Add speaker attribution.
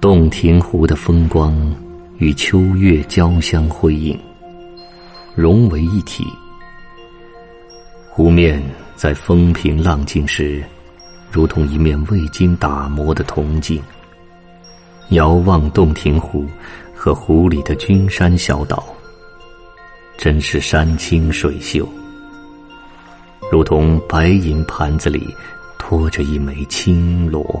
Speaker 1: 洞庭湖的风光与秋月交相辉映，融为一体。湖面在风平浪静时，如同一面未经打磨的铜镜。遥望洞庭湖和湖里的君山小岛，真是山清水秀，如同白银盘子里托着一枚青螺。